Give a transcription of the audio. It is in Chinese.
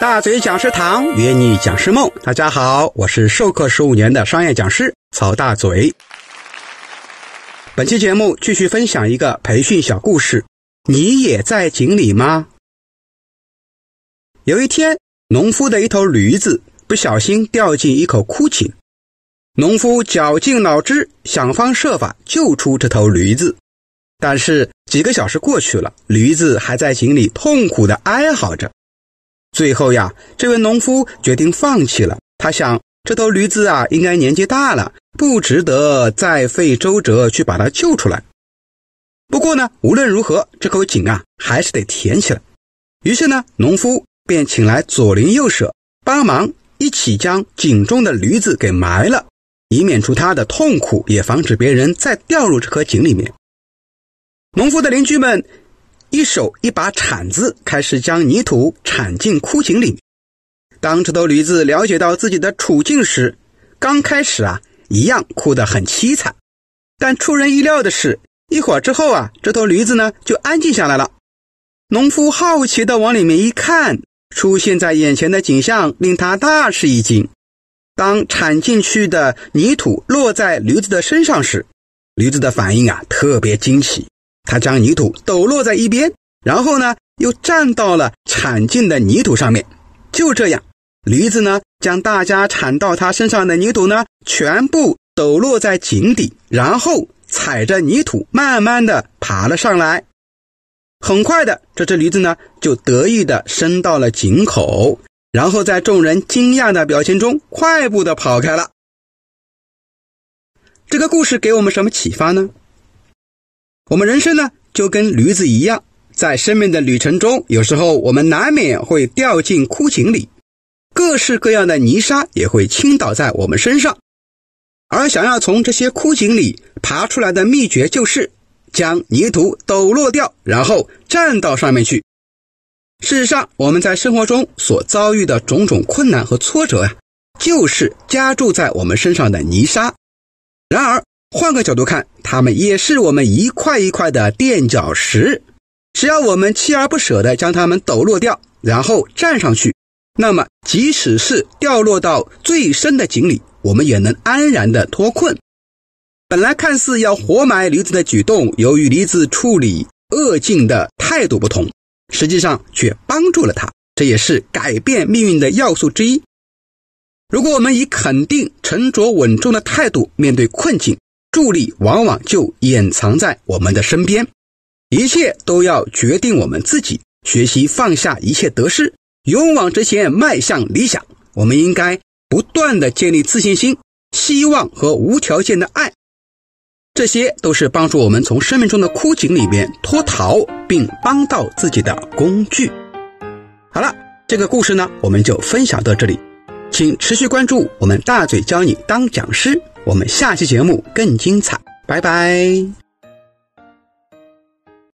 大嘴讲师堂约你讲师梦，大家好，我是授课十五年的商业讲师曹大嘴。本期节目继续分享一个培训小故事。你也在井里吗？有一天，农夫的一头驴子不小心掉进一口枯井，农夫绞尽脑汁想方设法救出这头驴子，但是几个小时过去了，驴子还在井里痛苦的哀嚎着。最后呀，这位农夫决定放弃了。他想，这头驴子啊，应该年纪大了，不值得再费周折去把它救出来。不过呢，无论如何，这口井啊，还是得填起来。于是呢，农夫便请来左邻右舍帮忙，一起将井中的驴子给埋了，以免除他的痛苦，也防止别人再掉入这口井里面。农夫的邻居们。一手一把铲子，开始将泥土铲进枯井里。当这头驴子了解到自己的处境时，刚开始啊，一样哭得很凄惨。但出人意料的是，一会儿之后啊，这头驴子呢就安静下来了。农夫好奇地往里面一看，出现在眼前的景象令他大吃一惊。当铲进去的泥土落在驴子的身上时，驴子的反应啊特别惊奇。他将泥土抖落在一边，然后呢，又站到了铲进的泥土上面。就这样，驴子呢，将大家铲到他身上的泥土呢，全部抖落在井底，然后踩着泥土慢慢的爬了上来。很快的，这只驴子呢，就得意的伸到了井口，然后在众人惊讶的表情中，快步的跑开了。这个故事给我们什么启发呢？我们人生呢，就跟驴子一样，在生命的旅程中，有时候我们难免会掉进枯井里，各式各样的泥沙也会倾倒在我们身上。而想要从这些枯井里爬出来的秘诀，就是将泥土抖落掉，然后站到上面去。事实上，我们在生活中所遭遇的种种困难和挫折呀，就是加注在我们身上的泥沙。然而，换个角度看，它们也是我们一块一块的垫脚石。只要我们锲而不舍地将它们抖落掉，然后站上去，那么即使是掉落到最深的井里，我们也能安然地脱困。本来看似要活埋驴子的举动，由于驴子处理恶境的态度不同，实际上却帮助了他。这也是改变命运的要素之一。如果我们以肯定、沉着稳重的态度面对困境，助力往往就掩藏在我们的身边，一切都要决定我们自己。学习放下一切得失，勇往直前，迈向理想。我们应该不断的建立自信心、希望和无条件的爱，这些都是帮助我们从生命中的枯井里面脱逃，并帮到自己的工具。好了，这个故事呢，我们就分享到这里，请持续关注我们大嘴教你当讲师。我们下期节目更精彩，拜拜。